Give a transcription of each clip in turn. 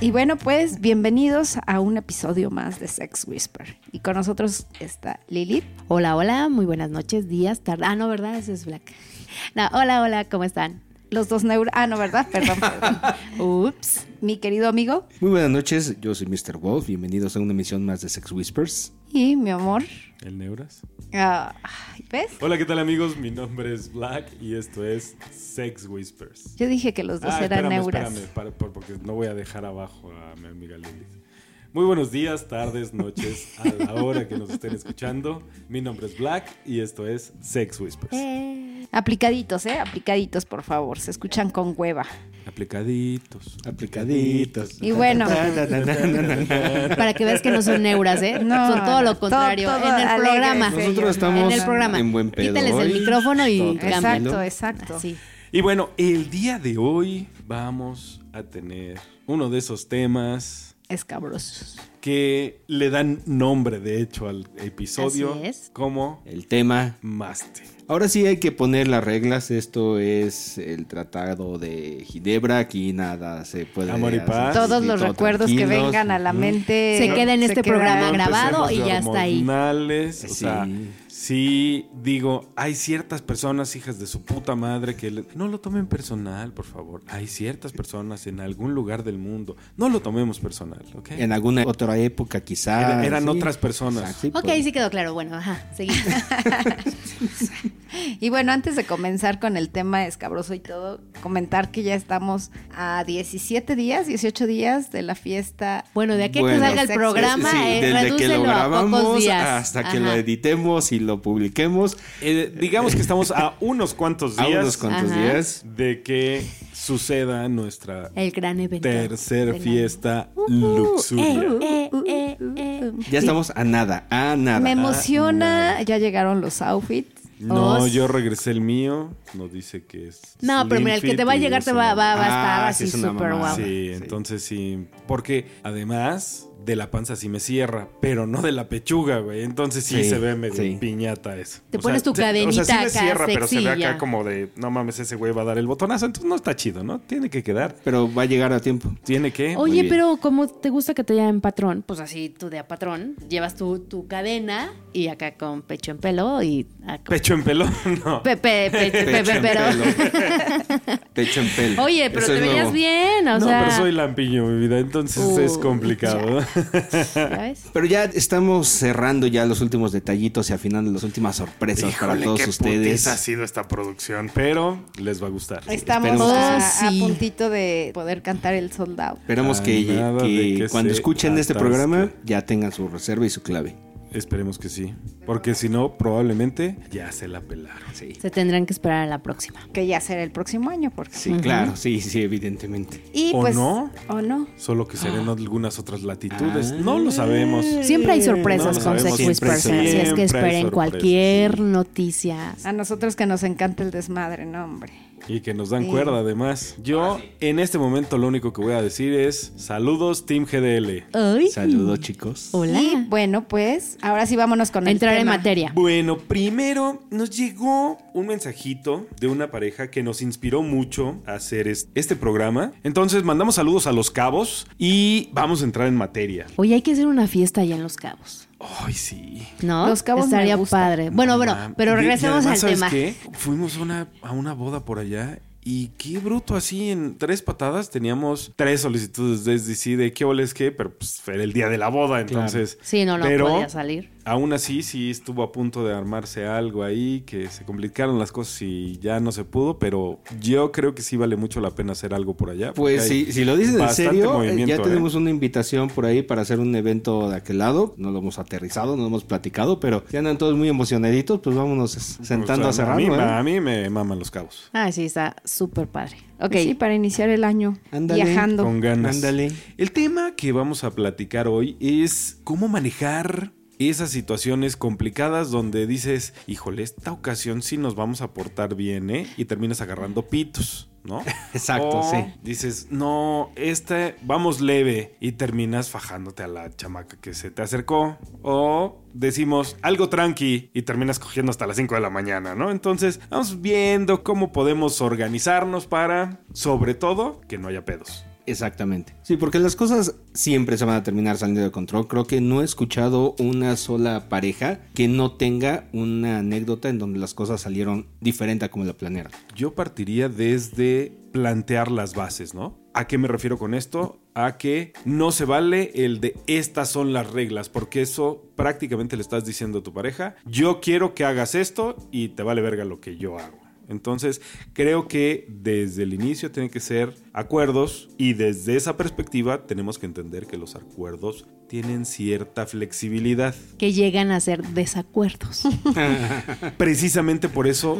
Y bueno, pues bienvenidos a un episodio más de Sex Whisper. Y con nosotros está Lilith. Hola, hola, muy buenas noches, días, tardes. Ah, no, ¿verdad? Eso es Black. No, hola, hola, ¿cómo están? Los dos neuro... Ah, no, ¿verdad? Perdón, perdón. Ups. Mi querido amigo Muy buenas noches, yo soy Mr. Wolf. Bienvenidos a una emisión más de Sex Whispers. Y mi amor. El Neuras. Ah, ¿Ves? Hola, ¿qué tal amigos? Mi nombre es Black y esto es Sex Whispers. Yo dije que los dos Ah, eran espérame, neuras. espérame, para- porque no voy a dejar abajo a mi amiga Lilith. Muy buenos días, tardes, noches, a la hora que nos estén escuchando. Mi nombre es Black y esto es Sex Whispers. Aplicaditos, ¿eh? Aplicaditos, por favor. Se escuchan con hueva. Aplicaditos. Aplicaditos. Y bueno. Para que veas que no son neuras, ¿eh? No, son todo lo contrario. todo- todo en el alegre, programa. Nosotros estamos en el programa. en buen pedo. Quítales el micrófono y. Exacto, exacto. Así. Y bueno, el día de hoy vamos a tener uno de esos temas Escabrosos. que le dan nombre, de hecho, al episodio Así es. como El tema. Maste. Ahora sí hay que poner las reglas. Esto es el tratado de Ginebra. Aquí nada se puede. Amor y paz. Todos los todo recuerdos que vengan a la mente. Se queda en este quedan. programa No grabado y ya está ahí. O Sí. sea, sí digo, hay ciertas personas, hijas de su puta madre, que le- no lo tomen personal, por favor. Hay ciertas personas en algún lugar del mundo. No lo tomemos personal, ¿ok? En alguna otra época, quizá. Era- eran sí. otras personas. Exacto, sí, Ok, sí quedó claro. Bueno, ajá, seguimos. Y bueno, antes de comenzar con el tema escabroso y todo, comentar que ya estamos a 17 días, 18 días de la fiesta. Bueno, de aquí a Bueno, que salga el programa, Sí, eh, desde que lo redúcelo a pocos grabamos días. hasta que lo editemos y lo publiquemos. Eh, digamos que estamos a unos cuantos A días unos cuantos Ajá. días. de que suceda nuestra El gran evento. tercer fiesta Uh, luxuria. eh, eh, eh, eh. Ya estamos a nada, a nada. Me emociona, ya llegaron los outfits. No, Os- yo regresé el mío. Nos dice que es. No, pero mira, el que te va a llegar te va, va, va a estar Ah, así sí, es súper guapo. Sí, Sí. entonces sí. Porque además de la panza sí me cierra, pero no de la pechuga, güey. Entonces sí, Sí, se ve medio sí. piñata eso. Te pones tu se- O sea, sí cadenita me acá, cierra, pero se ve acá ya. como de, no mames, ese güey va a dar el botonazo. Entonces no está chido, ¿no? Tiene que quedar. Pero va a llegar a tiempo. Tiene que. Oye, pero como te gusta que te llamen patrón, pues así tú de a patrón, llevas tu, tu cadena y acá con pecho en pelo y... acá- Pecho en pelo, no. Pe- pe- pe- pe- Pecho en pero... pelo. Pecho en pelo. Oye, pero Eso te veías nuevo. bien, o no, sea... pero soy lampiño, mi vida. Entonces Uh, es complicado. ¿ya ves? Pero ya estamos cerrando ya los últimos detallitos y afinando las últimas sorpresas para todos qué ustedes. ha sido esta producción, pero les va a gustar. Estamos a, sí. a Sí. puntito de poder cantar el sold out. Esperemos Ah, que, cuando escuchen este programa ya tengan su reserva y su clave. Esperemos que sí. Porque si no, probablemente ya se la pelaron. Sí. Se tendrán que esperar a la próxima. Que ya será el próximo año, porque. Sí, claro, sí, sí, evidentemente. Y ¿O pues. no? ¿O no? Solo que serán Ah. algunas otras latitudes. No lo sabemos. Siempre hay sorpresas No con. Sex Whispers, así es que esperen cualquier noticia. A nosotros que nos encanta el desmadre, no, hombre. Y que nos dan Sí. cuerda además. Yo en este momento lo único que voy a decir es saludos Team GDL. Ay. Saludos, chicos. Hola. Y bueno, pues ahora sí vámonos con el Entrar en materia. Bueno, primero nos llegó un mensajito de una pareja que nos inspiró mucho a hacer es- este programa. Entonces mandamos saludos a los cabos y vamos a entrar en materia. Oye, hay que hacer una fiesta allá en Los Cabos. Ay, sí. ¿No? Los Cabos me Estaría gusta. padre. Bueno, bueno, pero y regresemos además, al ¿sabes tema. qué? Fuimos a una, a una boda por allá y qué bruto así en tres patadas teníamos tres solicitudes de SDC de qué oles qué, pero pues era el día de la boda, entonces. Sí, no, no pero podía salir. Aún así, sí estuvo a punto de armarse algo ahí, que se complicaron las cosas y ya no se pudo, pero yo creo que sí vale mucho la pena hacer algo por allá. Pues hay si, lo dicen en bastante serio, eh, movimiento, ya ¿eh? tenemos una invitación por ahí para hacer un evento de aquel lado. No lo hemos aterrizado, no lo hemos platicado, pero ya andan todos muy emocionaditos, pues vámonos sentando O sea, a a, mí, cerrarlo. ¿eh? a mí me maman los cabos. Ah, sí, está súper padre. Ok. Sí, para iniciar el año Ándale. viajando. Con ganas. Ándale. El tema que vamos a platicar hoy es cómo manejar esas situaciones complicadas donde dices, híjole, esta ocasión sí nos vamos a portar bien, ¿eh? Y terminas agarrando pitos. ¿No? Exacto, O sí. Dices, no, este, vamos leve y terminas fajándote a la chamaca que se te acercó. O decimos algo tranqui y terminas cogiendo hasta las 5 de la mañana, ¿no? Entonces, vamos viendo cómo podemos organizarnos para, sobre todo, que no haya pedos. Exactamente. Sí, porque las cosas siempre se van a terminar saliendo de control. Creo que no he escuchado una sola pareja que no tenga una anécdota en donde las cosas salieron diferente a como la planearon. Yo partiría desde plantear las bases, ¿no? ¿A qué me refiero con esto? A que no se vale el de estas son las reglas, porque eso prácticamente le estás diciendo a tu pareja, yo quiero que hagas esto y te vale verga lo que yo hago. Entonces, creo que desde el inicio tienen que ser acuerdos y desde esa perspectiva tenemos que entender que los acuerdos tienen cierta flexibilidad. Que llegan a ser desacuerdos. Precisamente por eso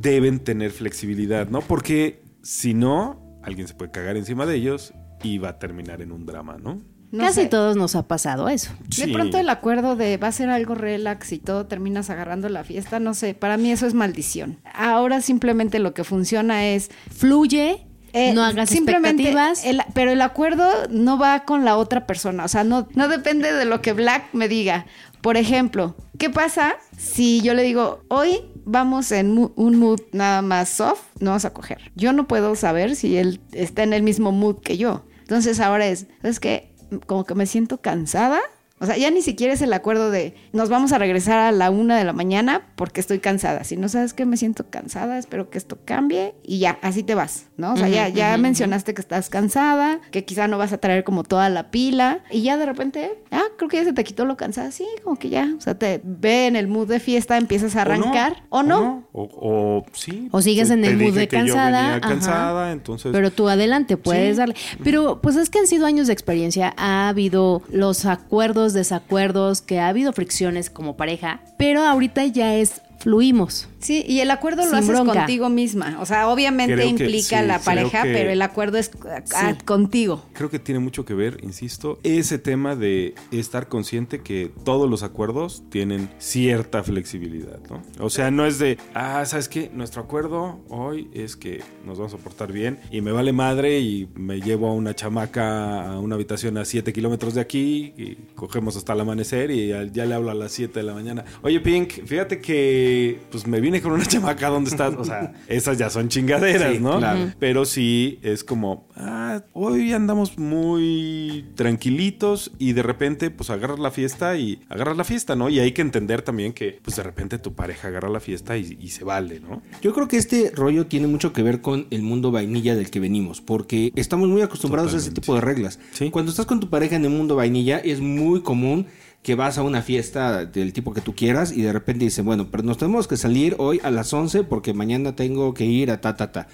deben tener flexibilidad, ¿no? Porque si no, alguien se puede cagar encima de ellos y va a terminar en un drama, ¿no? No Casi sé. todos nos ha pasado eso. De pronto el acuerdo de va a ser algo relax y todo terminas agarrando la fiesta, no sé, para mí eso es maldición. Ahora simplemente lo que funciona es Fluye, eh, no hagas simplemente expectativas. el- pero el acuerdo no va con la otra persona, o sea, no, no depende de lo que Black me diga. Por ejemplo, ¿qué pasa si yo le digo, hoy vamos en mu- un mood nada más soft, no vamos a coger? Yo no puedo saber si él está en el mismo mood que yo. Entonces ahora es, es que como que me siento cansada. O sea, ya ni siquiera es el acuerdo de nos vamos a regresar a la una de la mañana porque estoy cansada. Si no sabes que me siento cansada, espero que esto cambie y ya, así te vas, ¿no? O sea, ya, ya mencionaste que estás cansada, que quizá no vas a traer como toda la pila y ya de repente, ah, creo que ya se te quitó lo cansada. Sí, como que ya, o sea, te ve en el mood de fiesta, empiezas a arrancar o no. O, o sí. O sigues en el mood de cansada, venía ajá. cansada, entonces. Pero tú adelante, puedes Sí. darle. Pero pues es que han sido años de experiencia, ha habido los acuerdos, desacuerdos, que ha habido fricciones como pareja, pero ahorita ya es fluimos. Sí, y el acuerdo lo haces bronca. contigo misma. O sea, obviamente Creo que implica sí, la pareja, que- pero el acuerdo es Sí. contigo. Creo que tiene mucho que ver, insisto, ese tema de estar consciente que todos los acuerdos tienen cierta flexibilidad, ¿no? O sea, no es de, ah, ¿sabes qué? Nuestro acuerdo hoy es que nos vamos a portar bien y me vale madre y me llevo a una chamaca a una habitación a 7 kilómetros de aquí y cogemos hasta el amanecer y ya, ya le hablo a las 7 de la mañana. Oye, Pink, fíjate que pues me con una chamaca, ¿dónde estás? O sea, esas ya son chingaderas, Sí, ¿no? claro. Pero sí es como, ah, hoy andamos muy tranquilitos y de repente pues agarras la fiesta y agarras la fiesta, ¿no? Y hay que entender también que pues de repente tu pareja agarra la fiesta y, y se vale, ¿no? Yo creo que este rollo tiene mucho que ver con el mundo vainilla del que venimos, porque estamos muy acostumbrados a ese tipo de reglas. Sí. Cuando estás con tu pareja en el mundo vainilla, es muy común que vas a una fiesta del tipo que tú quieras y de repente dice, bueno, pero nos tenemos que salir hoy a las 11 porque mañana tengo que ir a ta, ta, ta.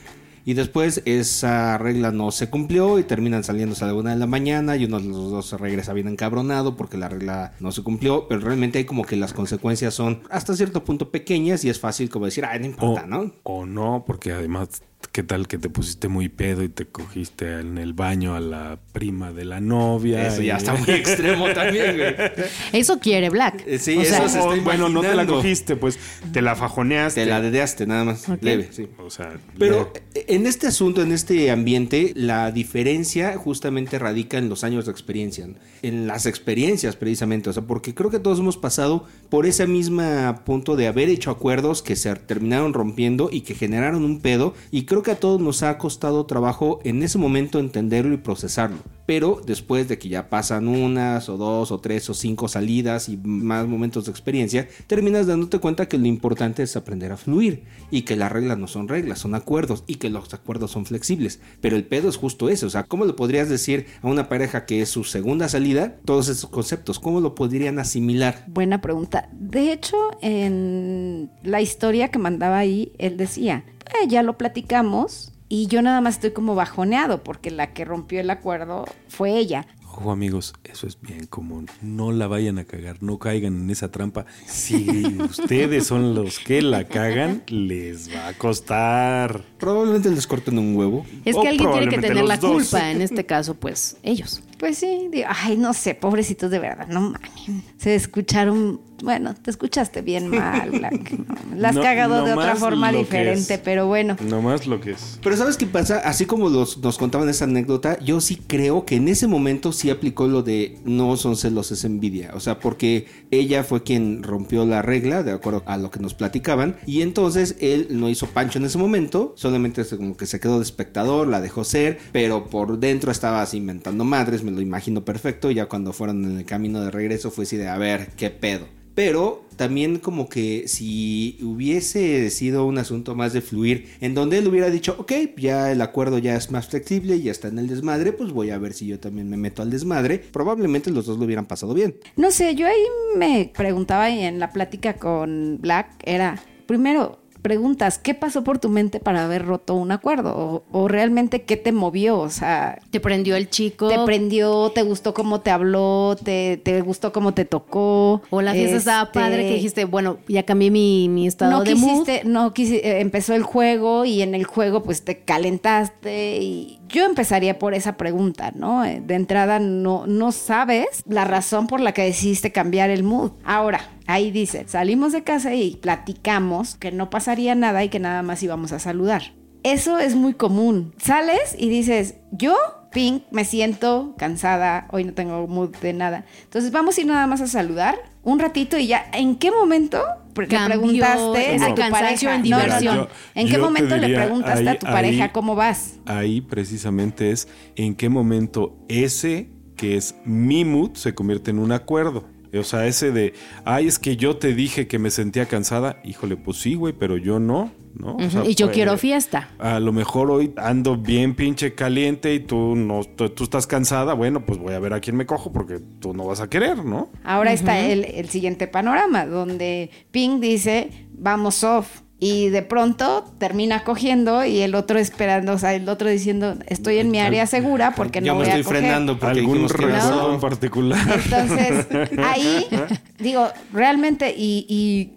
Y después esa regla no se cumplió y terminan saliéndose a la una de la mañana y uno de los dos se regresa bien encabronado porque la regla no se cumplió, pero realmente hay como que las consecuencias son hasta cierto punto pequeñas y es fácil como decir, ay, no importa, ¿no? o no, porque además, ¿qué tal que te pusiste muy pedo y te cogiste en el baño a la prima de la novia? Eso ya y- está muy extremo también, güey. Eso quiere Black. Eh, sí, O eso sea, se está O, bueno, no te la cogiste, pues te la fajoneaste. Te la dedeaste nada más, Ok. leve, sí. O sea, Pero en este asunto, en este ambiente, la diferencia justamente radica en los años de experiencia, en las experiencias precisamente, o sea, porque creo que todos hemos pasado por ese mismo punto de haber hecho acuerdos que se terminaron rompiendo y que generaron un pedo, y creo que a todos nos ha costado trabajo en ese momento entenderlo y procesarlo. Pero después de que ya pasan unas o dos o tres o cinco salidas y más momentos de experiencia, terminas dándote cuenta que lo importante es aprender a fluir y que las reglas no son reglas, son acuerdos y que los acuerdos son flexibles. Pero el pedo es justo eso, o sea, ¿cómo le podrías decir a una pareja que es su segunda salida todos esos conceptos? ¿Cómo lo podrían asimilar? Buena pregunta. De hecho, en la historia que mandaba ahí, él decía, "Eh, ya lo platicamos y yo nada más estoy como bajoneado porque la que rompió el acuerdo fue ella. Ojo amigos, eso es bien común. No la vayan a cagar, no caigan en esa trampa. Si ustedes son los que la cagan, les va a costar. Probablemente les corten un huevo. Es que alguien tiene que tener la dos. culpa, en este caso, pues ellos. Pues sí, digo, ay, no sé, pobrecitos de verdad, no mames. Se escucharon, bueno, te escuchaste bien mal, Black. No, La has No- cagado de otra forma diferente, pero bueno. Nomás lo que es. Pero ¿sabes qué pasa? Así como los- nos contaban esa anécdota, yo sí creo que en ese momento sí aplicó lo de no son celos, es envidia. O sea, porque ella fue quien rompió la regla, de acuerdo a lo que nos platicaban, y entonces él no hizo pancho en ese momento, solamente como que se quedó de espectador, la dejó ser, pero por dentro estaba así inventando madres, me lo imagino perfecto, ya cuando fueron en el camino de regreso fue así de, a ver, ¿qué pedo? Pero también como que si hubiese sido un asunto más de fluir, en donde él hubiera dicho, ok, ya el acuerdo ya es más flexible, ya está en el desmadre, pues voy a ver si yo también me meto al desmadre, probablemente los dos lo hubieran pasado bien. No sé, yo ahí me preguntaba y en la plática con Black era, primero, preguntas, ¿qué pasó por tu mente para haber roto un acuerdo? O, o realmente qué te movió? O sea, Te prendió el chico. ¿te prendió? ¿Te gustó cómo te habló? ¿Te, te gustó cómo te tocó? o la fiesta estaba Este, padre que dijiste, bueno, ya cambié mi, mi estado no de mood. quisiste, no quisi- eh, empezó el juego y en el juego pues te calentaste y yo empezaría por esa pregunta, ¿no? Eh, De entrada no, no sabes la razón por la que decidiste cambiar el mood. Ahora, ahí dice, salimos de casa y platicamos que no pasaría nada y que nada más íbamos a saludar. Eso es muy común. Sales y dices, yo, Pink, me siento cansada, hoy no tengo mood de nada. Entonces vamos a ir nada más a saludar un ratito y ya, ¿en qué momento? Porque Cambió preguntaste a tu pareja. en diversión. no. Yo- ¿En qué momento le preguntaste ahí- a tu pareja ahí- cómo vas? Ahí precisamente es en qué momento ese que es mi mood se convierte en un acuerdo. O sea, ese de, ay, es que yo te dije que me sentía cansada. Híjole, pues sí, güey, pero yo no, ¿no? O sea, y yo pues, quiero fiesta. A lo mejor hoy ando bien pinche caliente y tú no tú, tú estás cansada. Bueno, pues voy a ver a quién me cojo porque tú no vas a querer, ¿no? Ahora está el, el siguiente panorama, donde Pink dice, vamos off. Y de pronto termina cogiendo y el otro esperando, o sea, el otro diciendo, estoy en mi área segura porque Yo no me voy estoy a coger. frenando porque ¿Algún recuerdo en particular? Entonces, ahí, digo, realmente, y,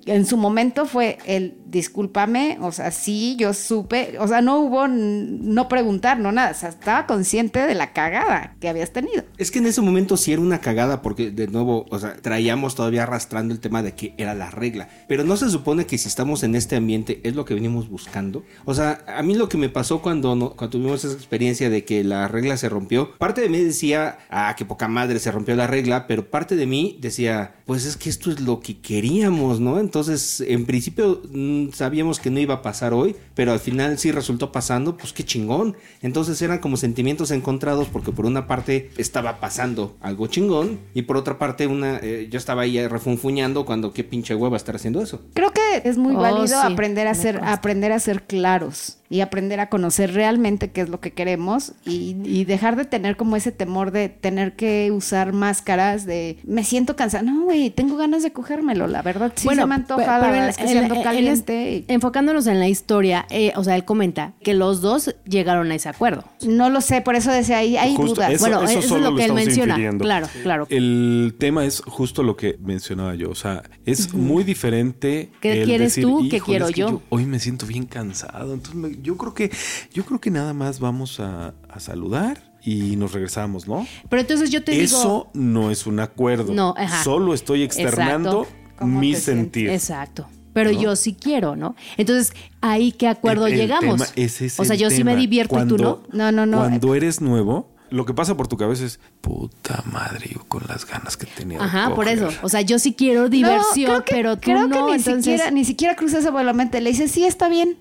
y en su momento fue el discúlpame, o sea, sí, yo supe, o sea, no hubo no preguntar, no nada, o sea, estaba consciente de la cagada que habías tenido. Es que en ese momento sí era una cagada porque de nuevo, o sea, traíamos todavía arrastrando el tema de que era la regla. Pero no se supone que si estamos en este ambiente es lo que venimos buscando. O sea, a mí lo que me pasó cuando, no- cuando tuvimos esa experiencia de que la regla se rompió, parte de mí decía, ah, qué poca madre se rompió la regla, pero parte de mí decía, pues es que esto es lo que queríamos, ¿no? Entonces, en principio mm, sabíamos que no iba a pasar hoy, pero al final sí resultó pasando, pues qué chingón. Entonces eran como sentimientos encontrados porque por una parte estaba pasando algo chingón y por otra parte una eh, yo estaba ahí refunfuñando cuando qué pinche hueva estar haciendo eso. Creo que es muy Oh, válido sí, aprender a me ser, consta. aprender a ser claros y aprender a conocer realmente qué es lo que queremos y, y dejar de tener como ese temor de tener que usar máscaras de me siento cansada. No, güey, tengo ganas de cogérmelo, la verdad sí se me antoja, la verdad es que en- caliente. en- enfocándonos en la historia, eh, o sea, él comenta que los dos llegaron a ese acuerdo. No lo sé, por eso decía, ahí hay Justo, dudas. eso- bueno, eso, es solo lo lo que él menciona. infiriendo. Claro, claro. El tema es justo lo que mencionaba yo. O sea, es muy diferente. ¿Qué el quieres decir, tú? ¿Qué "Híjole, quiero es que yo?" Hoy me siento bien cansado. Entonces, me- yo creo que, yo creo que nada más vamos a, a saludar y nos regresamos, ¿no? Pero entonces yo te Eso digo. no es un acuerdo. No, ajá. Solo estoy externando ¿Cómo mi sentir. Exacto. Pero ¿No? yo sí quiero, ¿no? Entonces, ¿ahí qué acuerdo El- el llegamos? tema es o sea, el yo sí me tema. divierto y tú no. Cuando- No, no, no. Cuando eres nuevo, lo que pasa por tu cabeza es puta madre, yo con las ganas que tenía. de Ajá, por coger". eso. O sea, yo sí quiero diversión, No, creo que- pero tú creo no. que ni entonces, siquiera ni siquiera cruza esa por la mente. Le dice, sí, está bien.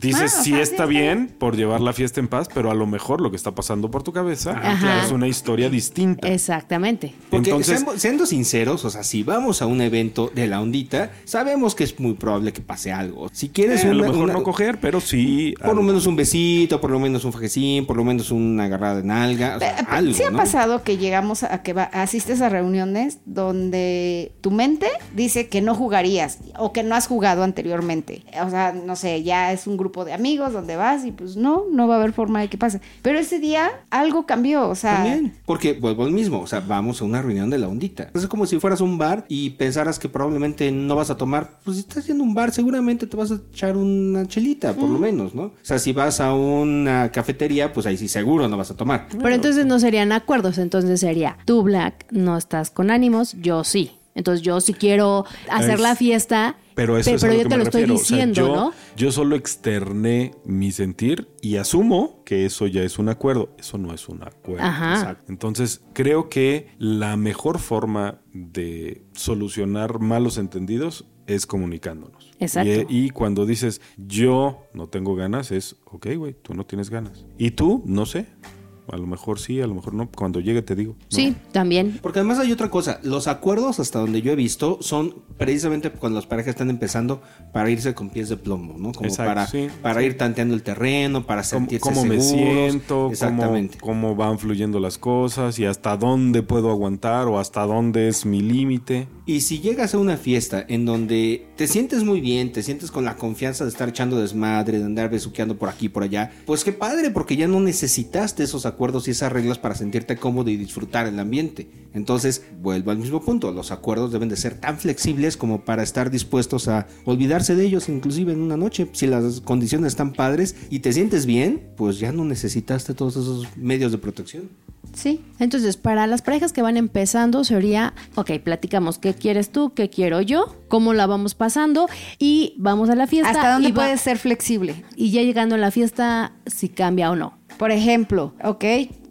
Dices, Ah, o sí sea, está bien por llevar la fiesta en paz, pero a lo mejor lo que está pasando por tu cabeza Ajá. es una historia distinta. Exactamente. Porque Entonces, siendo sinceros, o sea, si vamos a un evento de la ondita, sabemos que es muy probable que pase algo. Si quieres eh, a lo mejor una- no coger, pero sí. por lo menos un besito, por lo menos un fajecín, por lo menos una agarrada de nalga, o sea, algo, sí ha ¿no? pasado que llegamos a que va- asistes a reuniones donde tu mente dice que no jugarías o que no has jugado anteriormente. O sea, no sé, ya ya es un grupo de amigos donde vas y pues no, no va a haber forma de que pase. Pero ese día algo cambió, o sea... También, porque vuelvo al mismo, o sea, vamos a una reunión de la ondita. Es como si fueras a un bar y pensaras que probablemente no vas a tomar, pues si estás haciendo un bar seguramente te vas a echar una chelita, por lo menos, ¿no? O sea, si vas a una cafetería, pues ahí sí seguro no vas a tomar. Pero entonces no serían acuerdos, entonces sería, tú Black no estás con ánimos, yo sí. Entonces yo sí quiero hacer Es- la fiesta, Pero eso pero lo yo te lo estoy refiero. O sea, diciendo, yo, ¿no? Yo solo externé mi sentir y asumo que eso ya es un acuerdo. Eso no es un acuerdo. Ajá. Exacto. Entonces, creo que la mejor forma de solucionar malos entendidos es comunicándonos. Exacto. Y, y cuando dices, yo no tengo ganas, es, ok, güey, tú no tienes ganas. Y tú, no sé. A lo mejor sí, a lo mejor no. Cuando llegue te digo. ¿no? Sí, también. Porque además hay otra cosa, los acuerdos hasta donde yo he visto son precisamente cuando las parejas están empezando para irse con pies de plomo, ¿no? Como Exacto, para, sí, para ir tanteando el terreno, para cómo, sentirse cómo me seguros. siento, cómo, Exactamente. cómo van fluyendo las cosas y hasta dónde puedo aguantar o hasta dónde es mi límite. Y si llegas a una fiesta en donde te sientes muy bien, te sientes con la confianza de estar echando desmadre, de andar besuqueando por aquí y por allá, pues qué padre, porque ya no necesitaste esos acuerdos y esas reglas para sentirte cómodo y disfrutar el ambiente. Entonces, vuelvo al mismo punto, los acuerdos deben de ser tan flexibles como para estar dispuestos a olvidarse de ellos, inclusive en una noche. Si las condiciones están padres y te sientes bien, pues ya no necesitaste todos esos medios de protección. Sí. Entonces, para las parejas que van empezando, sería, ok, platicamos qué quieres tú, qué quiero yo, cómo la vamos pasando y vamos a la fiesta. ¿Hasta dónde puedes ser flexible? Y ya llegando a la fiesta, si cambia o no. Por ejemplo, ok,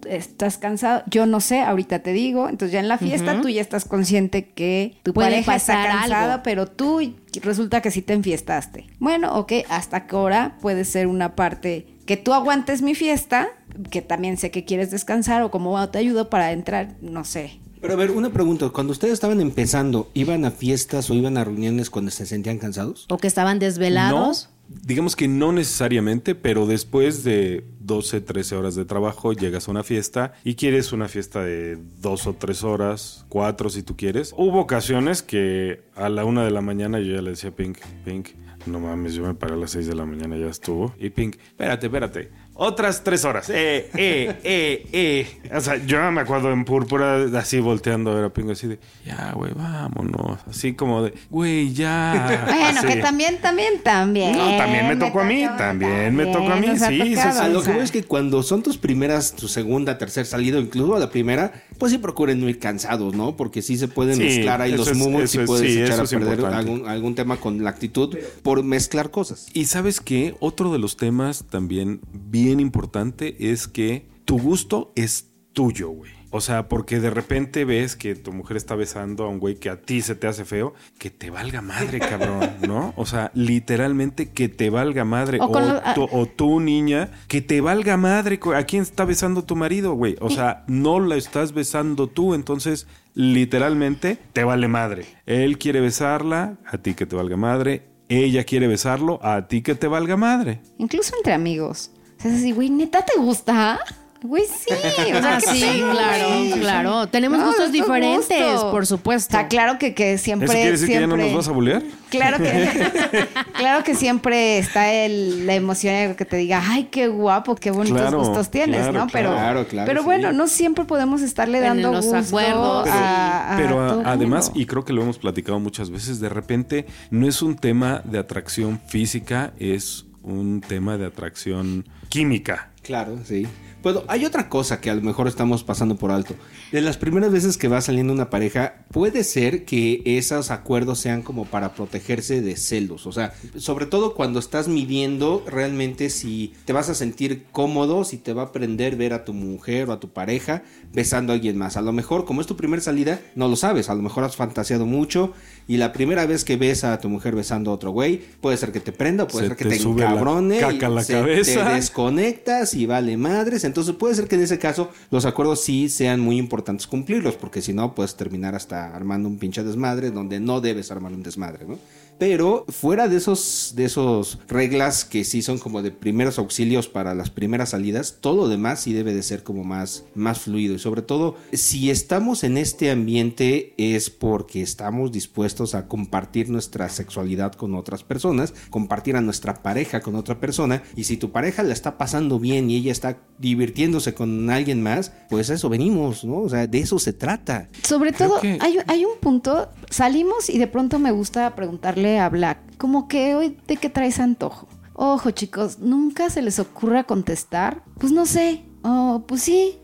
estás cansado, yo no sé, ahorita te digo, entonces ya en la fiesta tú ya estás consciente que tu Puede pareja está cansada, algo. pero tú resulta que sí te enfiestaste. Bueno, ok, hasta qué hora puede ser una parte que tú aguantes mi fiesta, que también sé que quieres descansar o cómo te ayudo para entrar, no sé. Pero a ver, una pregunta, cuando ustedes estaban empezando, ¿iban a fiestas o iban a reuniones cuando se sentían cansados? O que estaban desvelados. No, digamos que no necesariamente, pero después de 12, 13 horas de trabajo llegas a una fiesta y quieres una fiesta de dos o tres horas, cuatro si tú quieres. Hubo ocasiones que a la una de la mañana yo ya le decía a Pink, Pink, no mames, yo me paré a las 6 de la mañana, ya estuvo. Y Pink, espérate, espérate. Otras tres horas. Eh, eh, eh, eh. O sea, yo me acuerdo en púrpura, así volteando a ver a Pink, así de, ya, güey, vámonos. Así como de, güey, ya. Bueno, Así. que también, también, también. No, también me tocó a mí, también me tocó a mí, sí, sí, tocado, sí. Lo que veo es que cuando son tus primeras, tu segunda, tercer salida, incluso a la primera, pues sí procuren no ir cansados, ¿no? Porque sí se pueden Sí, mezclar ahí los eso y es- puedes sí, echar a perder algún, algún tema con la actitud por mezclar cosas. Y sabes qué, otro de los temas también bien importante es que tu gusto es tuyo, güey. O sea, porque de repente ves que tu mujer está besando a un güey que a ti se te hace feo, que te valga madre, cabrón, ¿no? O sea, literalmente que te valga madre. O O, con lo- ah. tu, o tu niña, que te valga madre. ¿A quién está besando tu marido, güey? O sea, no la estás besando tú, entonces literalmente te vale madre. Él quiere besarla, a ti que te valga madre. Ella quiere besarlo, a ti que te valga madre. Incluso entre amigos. O sea, es así, güey, ¿neta te gusta? Güey, sí. O sea, Ah, qué sí, pedo, claro, güey. claro. Tenemos gustos diferentes, por supuesto. O sea, claro que, que siempre. ¿Eso quiere decir que ya no nos vas a bulear? Claro que, claro que siempre está el, la emoción de que te diga, ay, qué guapo, qué bonitos Claro, gustos tienes, claro, ¿no? Pero, claro, claro, pero sí. bueno, no siempre podemos estarle dando los gusto acuerdos. a, a Pero a- todo el además, mundo. y creo que lo hemos platicado muchas veces, de repente no es un tema de atracción física, es un tema de atracción química. Claro, sí. Bueno, hay otra cosa que a lo mejor estamos pasando por alto. De las primeras veces que va saliendo una pareja, puede ser que esos acuerdos sean como para protegerse de celos. O sea, sobre todo cuando estás midiendo realmente si te vas a sentir cómodo, si te va a prender ver a tu mujer o a tu pareja besando a alguien más. A lo mejor, como es tu primera salida, no lo sabes. A lo mejor has fantaseado mucho y la primera vez que ves a tu mujer besando a otro güey, puede ser que te prenda, puede Se ser que te te, sube la encabrone, caca a la se cabeza. te desconectas y vale madres. Entonces puede ser que en ese caso los acuerdos sí sean muy importantes cumplirlos, porque si no puedes terminar hasta armando un pinche desmadre donde no debes armar un desmadre, ¿no? Pero fuera de esos, de esos reglas que sí son como de primeros auxilios para las primeras salidas, todo lo demás sí debe de ser como más, más fluido. Y sobre todo, si estamos en este ambiente es porque estamos dispuestos a compartir nuestra sexualidad con otras personas, compartir a nuestra pareja con otra persona. Y si tu pareja la está pasando bien y ella está divirtiéndose con alguien más, pues a eso venimos, ¿no? O sea, de eso se trata. Sobre Creo todo, que- hay, hay un punto, salimos y de pronto me gusta preguntarle a Black, como que hoy de qué traes antojo. Ojo chicos, nunca se les ocurra contestar, pues no sé, o pues sí,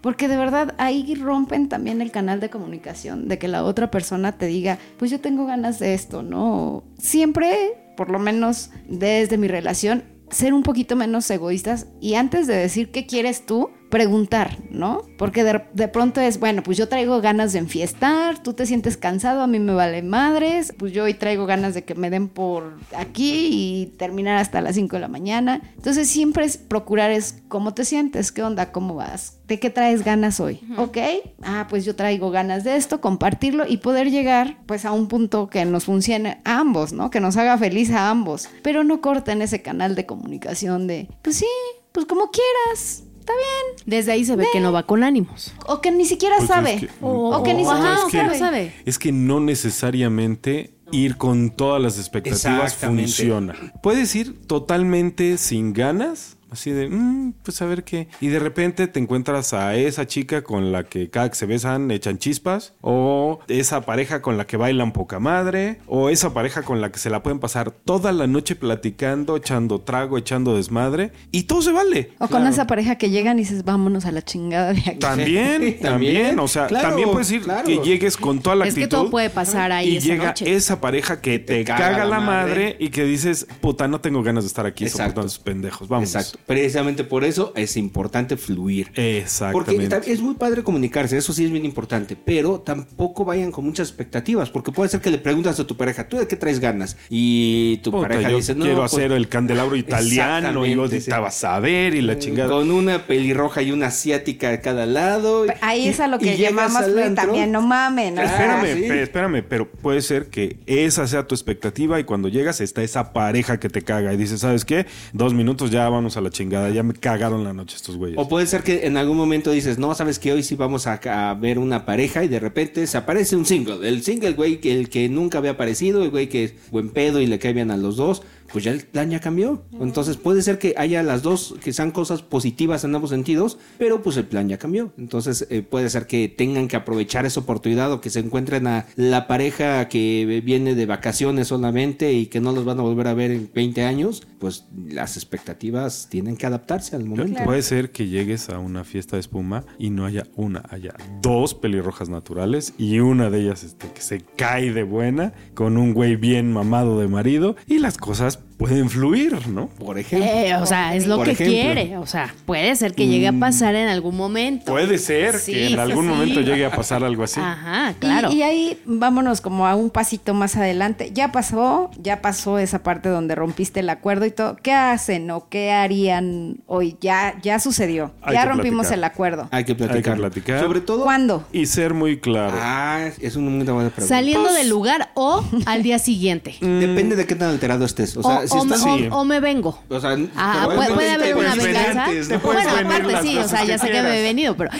porque de verdad ahí rompen también el canal de comunicación, de que la otra persona te diga, pues yo tengo ganas de esto, ¿no? Siempre, por lo menos desde mi relación, ser un poquito menos egoístas y antes de decir qué quieres tú, preguntar, ¿no? Porque de, de pronto es, bueno, pues yo traigo ganas de enfiestar, tú te sientes cansado, a mí me vale madres, pues yo hoy traigo ganas de que me den por aquí y terminar hasta las 5 de la mañana. Entonces siempre es procurar es cómo te sientes, qué onda, cómo vas, de qué traes ganas hoy, ¿ok? Ah, pues yo traigo ganas de esto, compartirlo y poder llegar pues a un punto que nos funcione a ambos, ¿no? Que nos haga feliz a ambos, pero no corten ese canal de comunicación de, pues sí, pues como quieras. Está bien. Desde ahí se ve que no va con ánimos. O que ni siquiera Pues sabe. es que- o, que ni Ajá, siquiera o que no sabe. Es que no necesariamente ir con todas las expectativas funciona. Puedes ir totalmente sin ganas, así de, "Mm, pues a ver qué. Y de repente te encuentras a esa chica con la que cada que se besan echan chispas, o esa pareja con la que bailan poca madre, o esa pareja con la que se la pueden pasar toda la noche platicando, echando trago, echando desmadre, y todo se vale. O con esa pareja que llegan y dices, vámonos a la chingada de aquí. También, también, o sea, Claro, también puedes ir claro. que llegues con toda la Es que actitud. todo puede pasar ahí Y esa llega noche. esa pareja que te, caga, la madre. y que dices, puta, no tengo ganas de estar aquí Exacto. soportando a esos pendejos. Vamos. Exacto. Precisamente por eso es importante fluir. Porque Exactamente. ta- es muy padre comunicarse, eso sí es bien importante, pero tampoco vayan con muchas expectativas, porque puede ser que le preguntas a tu pareja, ¿tú de qué traes ganas? Y tu Puta, pareja yo dice, no, quiero pues, hacer el candelabro italiano y vos sí. necesitabas saber y la chingada. Con una pelirroja y una asiática a cada lado. Ahí es a lo que llamamos antro. también, no mamen. ¿no? Espérame, sí. pe- espérame, pero puede ser que esa sea tu expectativa y cuando llegas está esa pareja que te caga y dices, ¿sabes qué? Dos minutos ya vamos a la chingada, ya me cagaron la noche estos güeyes. O puede ser que en algún momento dices, no, sabes que hoy sí vamos a, a ver una pareja y de repente se aparece un single. El single, güey, que el que nunca había aparecido, el güey que es buen pedo y le cae a los dos, pues ya el plan ya cambió. Entonces puede ser que haya las dos, que sean cosas positivas en ambos sentidos, pero pues el plan ya cambió. Entonces eh, puede ser que tengan que aprovechar esa oportunidad o que se encuentren a la pareja que viene de vacaciones solamente y que no los van a volver a ver en 20 años, pues las expectativas tienen que adaptarse al momento. Puede ser que llegues a una fiesta de espuma y no haya una, haya dos pelirrojas naturales y una de ellas este, que se cae de buena con un güey bien mamado de marido y las cosas las pueden fluir, ¿no? Por ejemplo. Eh, o sea, es lo Por que ejemplo. quiere. O sea, puede ser que llegue a pasar en algún momento. Puede ser Sí, que en algún sí. momento llegue a pasar algo así. Ajá, claro. Y, y ahí vámonos como a un pasito más adelante. Ya pasó, ya pasó esa parte donde rompiste el acuerdo y todo. ¿Qué hacen o qué harían hoy? Ya, ya sucedió. Hay ya rompimos platicar. el acuerdo. Hay que platicar. Hay que platicar. Sobre todo. ¿Cuándo? Y ser muy claro. Ah, es una muy buena pregunta. Saliendo del lugar o al día siguiente. Depende de qué tan alterado estés. O sea, o, si o me, estás. o- o me vengo. O sea, Ah, pero puede, haber una venganza. bueno, aparte sí, o sea, ya sé que me he venido, pero,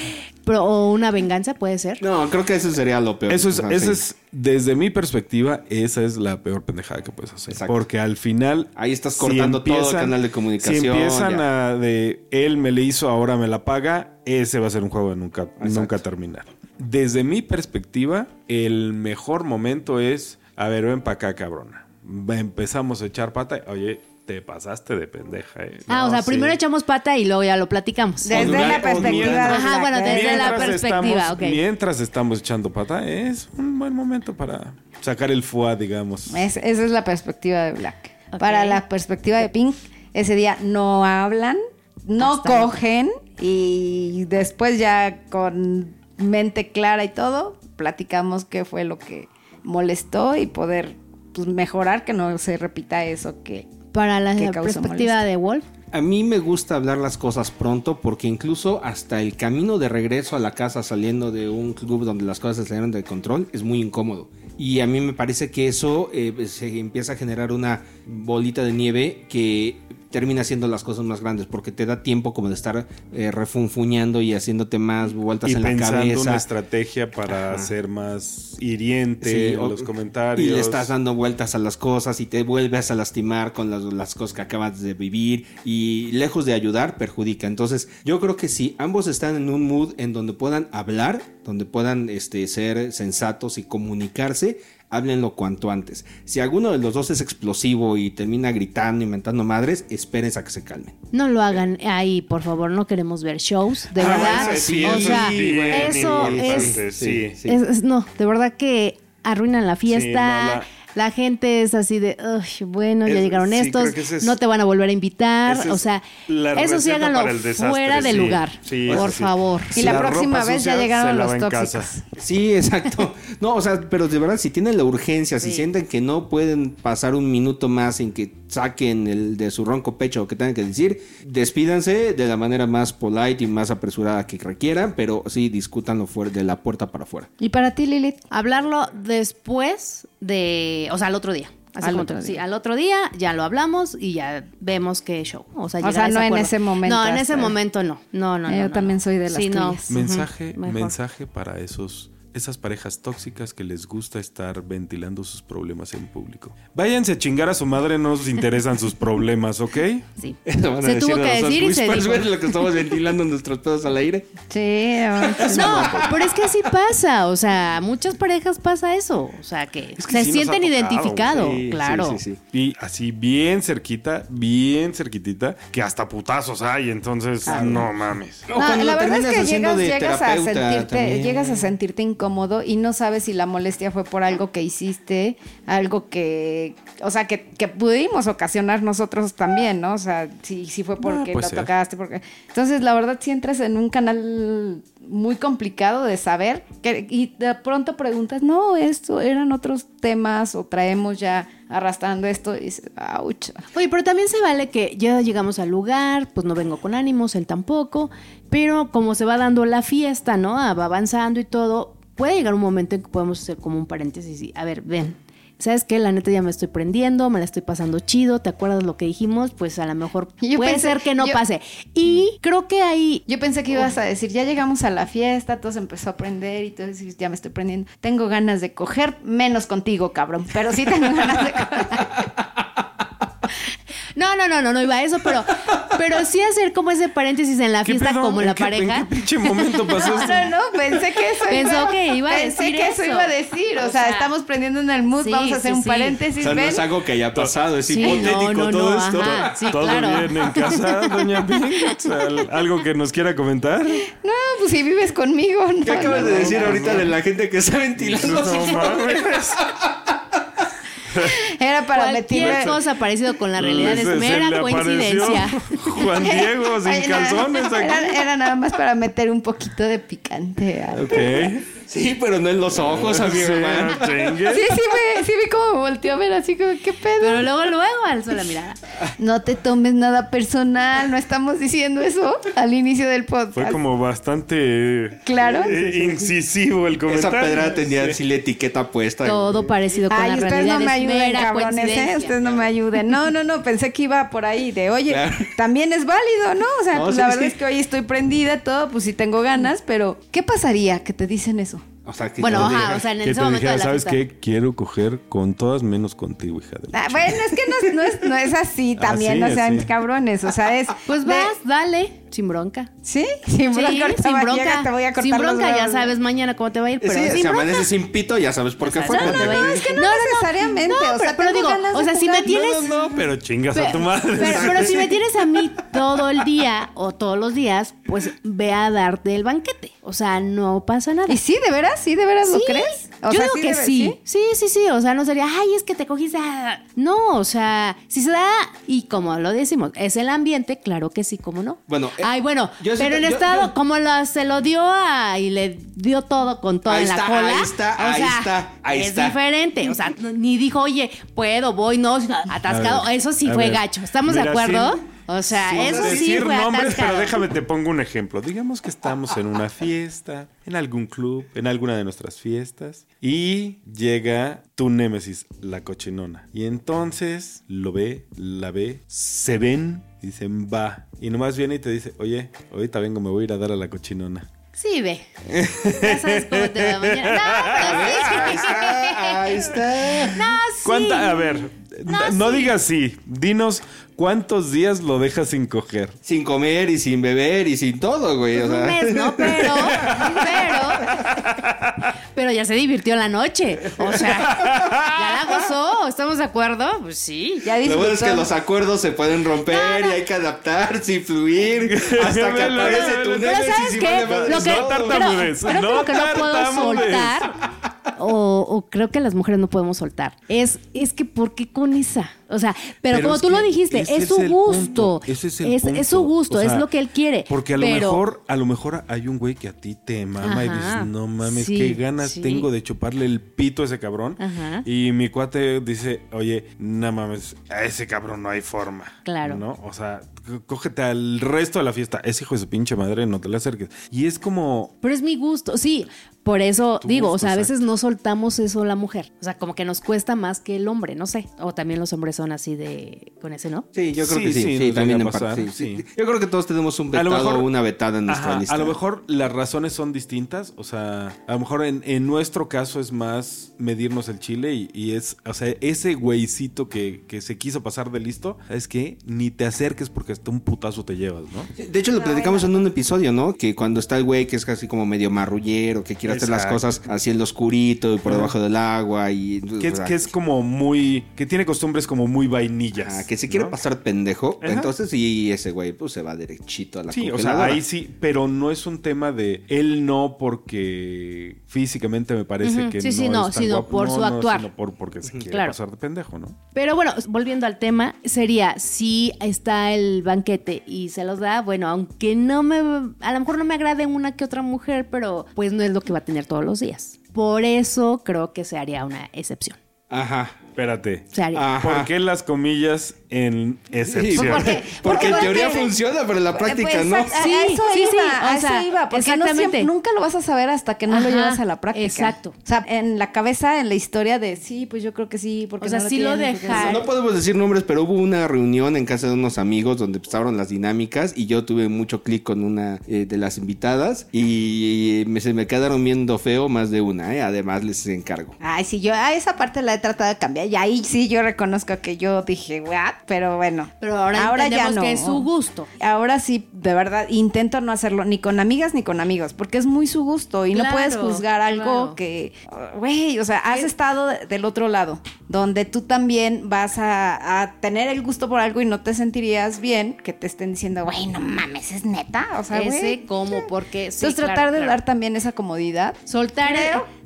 pero o una venganza puede ser. No, creo que eso sería lo peor. Eso es, Ajá, eso sí. es, desde mi perspectiva, esa es la peor pendejada que puedes hacer. Exacto. Porque al final. Ahí estás cortando todo el canal de comunicación, Si empiezan ya. a de él me le hizo, ahora me la paga, ese va a ser un juego de nunca, Exacto. nunca terminar. Desde mi perspectiva, el mejor momento es, a ver, ven para acá, cabrona. Empezamos a echar pata. Oye, te pasaste de pendeja. eh. Ah, o sea, sí. primero echamos pata y luego ya lo platicamos. Desde O la mientras- perspectiva de Ajá, bueno, desde la Mientras perspectiva, estamos-. Mientras estamos echando pata, es un buen momento para sacar el foie, digamos. Es- esa es la perspectiva de Black. Para la perspectiva de Pink, ese día no hablan, no Hasta cogen y después ya con mente clara y todo, platicamos qué fue lo que molestó y poder pues, mejorar que no se repita eso que Para la que perspectiva molestia. de Wolf. A mí me gusta hablar las cosas pronto porque incluso hasta el camino de regreso a la casa saliendo de un club donde las cosas se salieron de control es muy incómodo. Y a mí me parece que eso eh, se empieza a generar una bolita de nieve que termina haciendo las cosas más grandes porque te da tiempo como de estar eh, refunfuñando y haciéndote más vueltas y en la pensando cabeza. una estrategia para Ajá. ser más hiriente Sí, en o- los comentarios. Y le estás dando vueltas a las cosas y te vuelves a lastimar con las, las cosas que acabas de vivir y lejos de ayudar perjudica. Entonces yo creo que si ambos están en un mood en donde puedan hablar, donde puedan este, ser sensatos y comunicarse, háblenlo cuanto antes. Si alguno de los dos es explosivo y termina gritando, inventando madres, espérense a que se calmen. No lo hagan ahí, por favor. No queremos ver shows, de Ah, verdad. eso sí, o sea, eso es, sí. sí. es- es- No, de verdad que arruinan la fiesta. Sí, no, la- la... gente es así de, "Uy, bueno, ya llegaron sí, estos, es- no te van a volver a invitar. O es sea, eso sí háganlo desastre, fuera del sí. lugar, Sí, por favor. Y la, La próxima vez ya llegaron los tóxicos. casa. Sí, exacto. No, o sea, pero de verdad, si tienen la urgencia, si sienten que no pueden pasar un minuto más en que saquen el de su ronco pecho o que tengan que decir, despídanse de la manera más polite y más apresurada que requieran, pero sí discútanlo fuera de la puerta para afuera. ¿Y para ti, Lilith? Hablarlo después de, o sea, al otro día. Así Al como otro tú. Sí, día. al otro día ya lo hablamos y ya vemos qué show. O sea, O sea, no en ese momento No, en ese momento no. No, no, no. Yo no, también no. soy de las Sí, tuyas. Mensaje, mensaje para esos esas parejas tóxicas que les gusta estar ventilando sus problemas en público. Váyanse a chingar a su madre, no nos interesan sus problemas, ¿ok? Sí. Eso van a Se decir tuvo que decir y se dijo. ¿ves lo que estamos ventilando nuestros pedos al aire? Sí, No, pero es que así pasa. O sea, muchas parejas pasa eso. O sea, que, Es que se sí sienten identificados. Sí, claro. sí, sí, sí. Y así bien cerquita, bien cerquitita, que hasta putazos hay, entonces no mames. No, No, cuando la verdad es que llegas, a sentirte, también. llegas a sentirte incómodo y no sabes si la molestia fue por algo que hiciste, algo que, o sea, que, que pudimos ocasionar nosotros también, ¿no? O sea, si, si fue porque puede lo ser. tocaste, porque. Entonces, la verdad, si entras en un canal muy complicado de saber que, y de pronto preguntas, no, esto eran otros temas o traemos ya arrastrando esto y dices, ouch. Oye, pero también se vale que ya llegamos al lugar, pues no vengo con ánimos, él tampoco, pero como se va dando la fiesta, ¿no? Ah, Va avanzando y todo, puede llegar un momento en que podemos hacer como un paréntesis y, a ver, ven. ¿Sabes qué? La neta ya me estoy prendiendo, me la estoy pasando chido, ¿te acuerdas lo que dijimos? Pues a lo mejor Yo puede pensé- ser que no yo- pase. Y creo que ahí Yo pensé que ibas a decir, ya llegamos a la fiesta, todo se empezó a prender y todo ya me estoy prendiendo. Tengo ganas de coger, menos contigo, cabrón. Pero sí tengo ganas de coger. No, no, no, no, no iba a eso, pero, pero sí hacer como ese paréntesis en la ¿Qué fiesta pedo? como ¿En la qué- pareja. ¿En qué pinche momento pasó esto? no, no, pensé que eso Pensó iba, que iba a pensé decir que eso. eso. iba a decir. O, O sea, sea, estamos prendiendo en el mood, sí, vamos a hacer sí, un sí. O paréntesis, sea, no es algo que haya pasado, es Sí, hipotético no, no, todo no, esto. ajá. Sí, ¿Todo claro. bien en casa, doña Pink? O sea, ¿Algo que nos quiera comentar? No, pues si vives conmigo, no. ¿Qué acabas no, de no. decir ahorita de la gente que está ventilando No mames. Era para Cualquier meterle... cosa parecido con la realidad Se- es mera coincidencia. Juan Diego sin calzones aquí. Era, era nada más para meter un poquito de picante. Ok. Sí, pero no en los ojos, amigo. Sí, no. Sí, sí, me, sí vi cómo me volteó a ver así como, ¿qué pedo? Pero luego, luego alzó la mirada. No te tomes nada personal, no estamos diciendo eso al inicio del podcast. Fue como bastante Claro. eh, incisivo el Esa comentario. pedra tenía Sí. así la etiqueta puesta. Todo parecido con Ay, la ustedes realidad no me ayuden, cabrones, ¿eh? Ustedes no me ayuden. No, no, no, pensé que iba por ahí de, oye, Claro. también es válido, ¿no? O sea, No, pues sí, la verdad sí. es que hoy estoy prendida, todo, pues sí tengo ganas, pero ¿qué pasaría que te dicen eso? O sea, que Bueno, te ajá, o sea, en Que ese te momento dijera, de la ¿sabes qué? Quiero coger con todas menos contigo, hija de la Ah, bueno, es que no, es- no es, no es así también, Así, no sean así. cabrones, o sea, es... Pues de- vas, dale, sin bronca. ¿Sí? Sin bronca, sí, sin bronca. te voy a cortar sin los bronca, ya sabes mañana cómo te va a ir, pero Sí, sin si bronca. amaneces sin pito, ya sabes por qué fue. Exacto, porque- no, es que no necesariamente, No, o sea, pero, digo, o sea, si me tienes... No, no, pero chingas a tu madre. Pero, pero si me tienes a mí todo el día o todos los días, pues ve a darte el banquete. O sea, no pasa nada. ¿Y sí, de veras? ¿Sí, de veras lo Sí. crees? O Yo sea, digo que debe- sí. sí. Sí, sí, O sea, no sería, ay, es que te cogiste. ah". No, o sea, si se da, y como lo decimos, es el ambiente, claro que sí, como no. Bueno, eh, ay, bueno, yo pero siento- en yo- estado, yo- como la- se lo dio a, y le dio todo con todo Ahí en la está, cola. ahí está, o ahí sea, está, ahí es está. diferente. O sea, ni dijo, oye, puedo, voy, no, atascado. Ver, Eso sí fue ver. gacho. ¿Estamos de acuerdo? sin- O sea, Sin eso sí decir fue nombres, atascado. pero déjame te pongo un ejemplo. Digamos que estamos en una fiesta, en algún club, en alguna de nuestras fiestas, y llega tu némesis, la cochinona. Y entonces lo ve, la ve, se ven, dicen va. Y nomás viene y te dice, oye, ahorita vengo, me voy a ir a dar a la cochinona. Sí, ve. Ya sabes cómo te va mañana. No, pero sí. Ahí está. No, sí. ¿Cuánta? A ver, No, no, sí. digas sí. Dinos cuántos días lo dejas sin coger. Sin comer y sin beber y sin todo, güey. O Pues un sea. mes, ¿no? Pero, pero, pero ya se divirtió la noche. O sea, ya la gozó. ¿Estamos de acuerdo? Pues sí. Ya Lo bueno es que disfrutó. los acuerdos se pueden romper y hay que adaptarse y fluir hasta que aparece tu. Pero ¿sabes qué? Lo que, No pero no lo que no puedo soltar, o, o creo que las mujeres no podemos soltar, es, es que ¿por qué con esa? O sea, pero, Pero como tú lo dijiste, es su gusto. ese es el es, punto. es su gusto, O sea, es lo que él quiere. Porque a lo mejor, a lo mejor hay un güey que a ti te mama y dices, no mames, Sí, qué ganas sí. tengo de chuparle el pito a ese cabrón. Ajá. Y mi cuate dice, oye, no mames, a ese cabrón no hay forma. Claro. ¿No? O sea, cógete al resto de la fiesta. Ese hijo de su pinche madre, no te le acerques. Y es como, Pero es mi gusto, sí. Por eso digo, o sea, a veces no soltamos eso la mujer. O sea, como que nos cuesta más que el hombre, no sé. O también los hombres son así de con ese, ¿no? Sí, yo creo Sí, que sí. sí, Sí, también en parte. sí, sí. sí. Yo creo que todos tenemos un vetado mejor- o una vetada en nuestra Ajá, lista. A lo mejor las razones son distintas, o sea, a lo mejor en, en nuestro caso es más medirnos el chile y, y es, o sea, ese güeycito que, que se quiso pasar de listo, ¿sabes qué? Ni te acerques porque hasta un putazo te llevas, ¿no? De hecho, lo platicamos en un episodio, ¿no? Que cuando está el güey que es casi como medio marrullero, que quiere las cosas así en lo oscurito y por debajo del agua y... Que es, que es como muy, que tiene costumbres como muy vainillas. Ah, que se quiere ¿no? pasar pendejo, Ajá. entonces sí, ese güey pues se va derechito a la Sí, o sea, ahí sí, pero no es un tema de él no porque físicamente me parece Ujú, que sí, no sí, no, es tan sino guapo. por No, su no, actuar. sino por porque se quiere Claro. pasar de pendejo, ¿no? Pero bueno, volviendo al tema, sería si está el banquete y se los da, bueno, aunque no me, a lo mejor no me agrade una que otra mujer, pero pues no es lo que va a tener todos los días. Por eso creo que se haría una excepción. Ajá. Espérate. Ajá. ¿Por qué las comillas en Sí, excepción? porque, porque en teoría funciona, pero en la práctica Pues, no. a- a, Sí, eso sí, iba, sí, a o eso sea, iba, porque no exactamente. siempre- nunca lo vas a saber hasta que no lo llevas a la práctica. exacto. O sea, en la cabeza, en la historia de sí, pues yo creo que sí, porque O sea, no sí lo tienen, no- No podemos decir nombres, pero hubo una reunión en casa de unos amigos donde estaban las dinámicas y yo tuve mucho clic con una eh, de las invitadas y me, se me quedaron viendo feo más de una, ¿eh? además les encargo. Ay, sí, yo a esa parte la he tratado de cambiar. Y ahí sí yo reconozco que yo dije, what, pero bueno. Pero ahora, ya no. que es su gusto. Ahora sí, de verdad, intento no hacerlo ni con amigas ni con amigos, porque es muy su gusto y no puedes juzgar algo claro. que, güey, o sea, has estado de- del otro lado, donde tú también vas a, a tener el gusto por algo y no te sentirías bien que te estén diciendo, güey, no mames, es neta, o sea, Ese como, porque... sí, Entonces claro, tratar de dar también esa comodidad. Soltar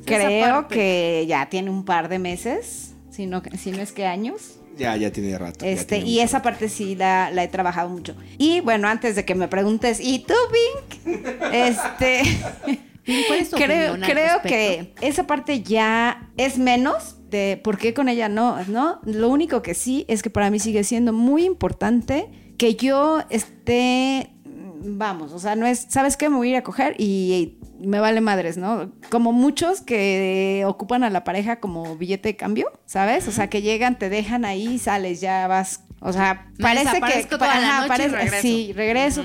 Creo, que ya tiene un par de meses, si no, si no es que años. Ya, ya tiene rato. Este, tiene y mucho esa parte sí la, la he trabajado mucho. Y bueno, antes de que me preguntes, ¿y tú, Pink? Este, ¿Cuál es tu creo, opinión al creo que esa parte ya es menos de por qué con ella no, ¿no? Lo único que sí es que para mí sigue siendo muy importante que yo esté, vamos, o sea, no es, ¿sabes qué? Me voy a ir a coger y me vale madres, ¿no? Como muchos que ocupan a la pareja como billete de cambio, ¿sabes? O sea, que llegan, te dejan ahí, sales, ya vas, o sea, parece que... toda la noche y regreso. Sí, regreso.